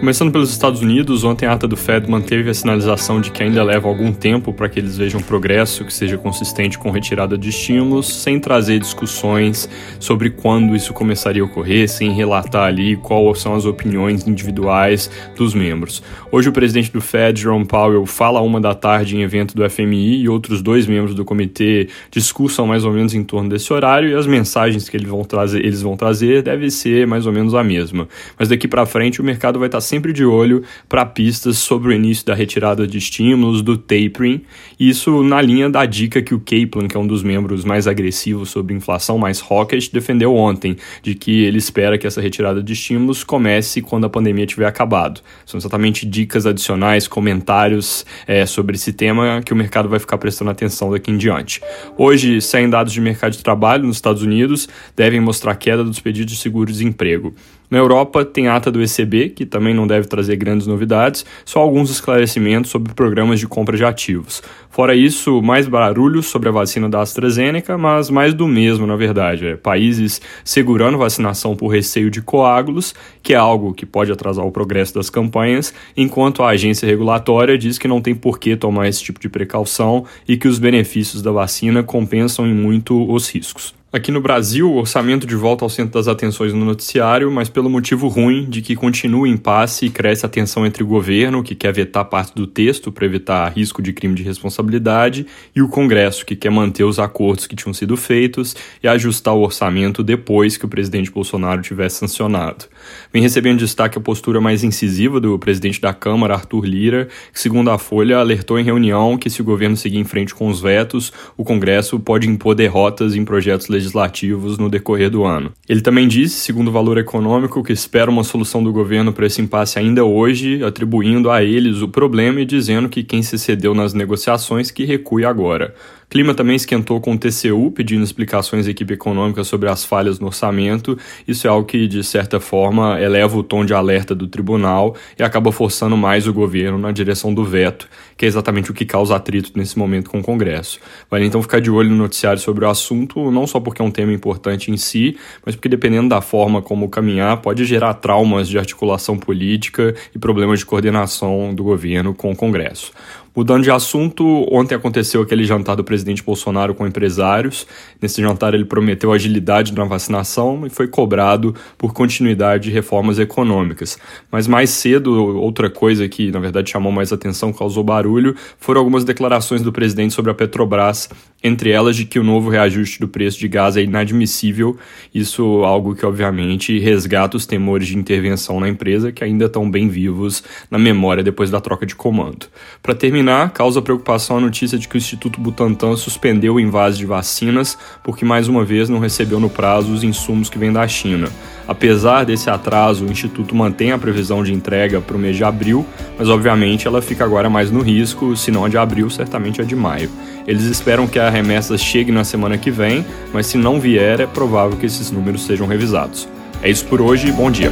Começando pelos Estados Unidos, ontem a ata do Fed manteve a sinalização de que ainda leva algum tempo para que eles vejam progresso que seja consistente com retirada de estímulos, sem trazer discussões sobre quando isso começaria a ocorrer, sem relatar ali quais são as opiniões individuais dos membros. Hoje o presidente do Fed, Jerome Powell, fala uma da tarde em evento do FMI e outros dois membros do comitê discussam mais ou menos em torno desse horário e as mensagens que eles vão trazer, eles vão trazer deve ser mais ou menos a mesma. Mas daqui para frente o mercado vai estar sempre de olho para pistas sobre o início da retirada de estímulos, do tapering, isso na linha da dica que o Kaplan, que é um dos membros mais agressivos sobre inflação, mais hawkish, defendeu ontem, de que ele espera que essa retirada de estímulos comece quando a pandemia tiver acabado. São exatamente dicas adicionais, comentários é, sobre esse tema que o mercado vai ficar prestando atenção daqui em diante. Hoje, saem dados de mercado de trabalho nos Estados Unidos, devem mostrar queda dos pedidos de seguro-desemprego. Na Europa, tem ata do ECB, que também não deve trazer grandes novidades, só alguns esclarecimentos sobre programas de compra de ativos. Fora isso, mais barulho sobre a vacina da AstraZeneca, mas mais do mesmo, na verdade. É, países segurando vacinação por receio de coágulos, que é algo que pode atrasar o progresso das campanhas, enquanto a agência regulatória diz que não tem por que tomar esse tipo de precaução e que os benefícios da vacina compensam em muito os riscos. Aqui no Brasil, o orçamento de volta ao centro das atenções no noticiário, mas pelo motivo ruim de que continua o impasse e cresce a tensão entre o governo, que quer vetar parte do texto para evitar risco de crime de responsabilidade, e o Congresso, que quer manter os acordos que tinham sido feitos e ajustar o orçamento depois que o presidente Bolsonaro tivesse sancionado. Vem recebendo destaque a postura mais incisiva do presidente da Câmara, Arthur Lira, que, segundo a Folha, alertou em reunião que se o governo seguir em frente com os vetos, o Congresso pode impor derrotas em projetos legislativos legislativos no decorrer do ano. Ele também disse, segundo o Valor Econômico, que espera uma solução do governo para esse impasse ainda hoje, atribuindo a eles o problema e dizendo que quem se cedeu nas negociações que recue agora. Clima também esquentou com o TCU, pedindo explicações à equipe econômica sobre as falhas no orçamento. Isso é algo que, de certa forma, eleva o tom de alerta do tribunal e acaba forçando mais o governo na direção do veto, que é exatamente o que causa atrito nesse momento com o Congresso. Vale então ficar de olho no noticiário sobre o assunto, não só porque é um tema importante em si, mas porque, dependendo da forma como caminhar, pode gerar traumas de articulação política e problemas de coordenação do governo com o Congresso. Mudando de assunto, ontem aconteceu aquele jantar do presidente Bolsonaro com empresários. Nesse jantar, ele prometeu agilidade na vacinação e foi cobrado por continuidade de reformas econômicas. Mas mais cedo, outra coisa que na verdade chamou mais atenção, causou barulho, foram algumas declarações do presidente sobre a Petrobras, entre elas de que o novo reajuste do preço de gás é inadmissível. Isso algo que obviamente resgata os temores de intervenção na empresa que ainda estão bem vivos na memória depois da troca de comando. Para terminar terminar, causa preocupação a notícia de que o Instituto Butantan suspendeu o invase de vacinas porque mais uma vez não recebeu no prazo os insumos que vêm da China. Apesar desse atraso, o Instituto mantém a previsão de entrega para o mês de abril, mas obviamente ela fica agora mais no risco, se não a de abril, certamente a de maio. Eles esperam que a remessa chegue na semana que vem, mas se não vier, é provável que esses números sejam revisados. É isso por hoje, bom dia.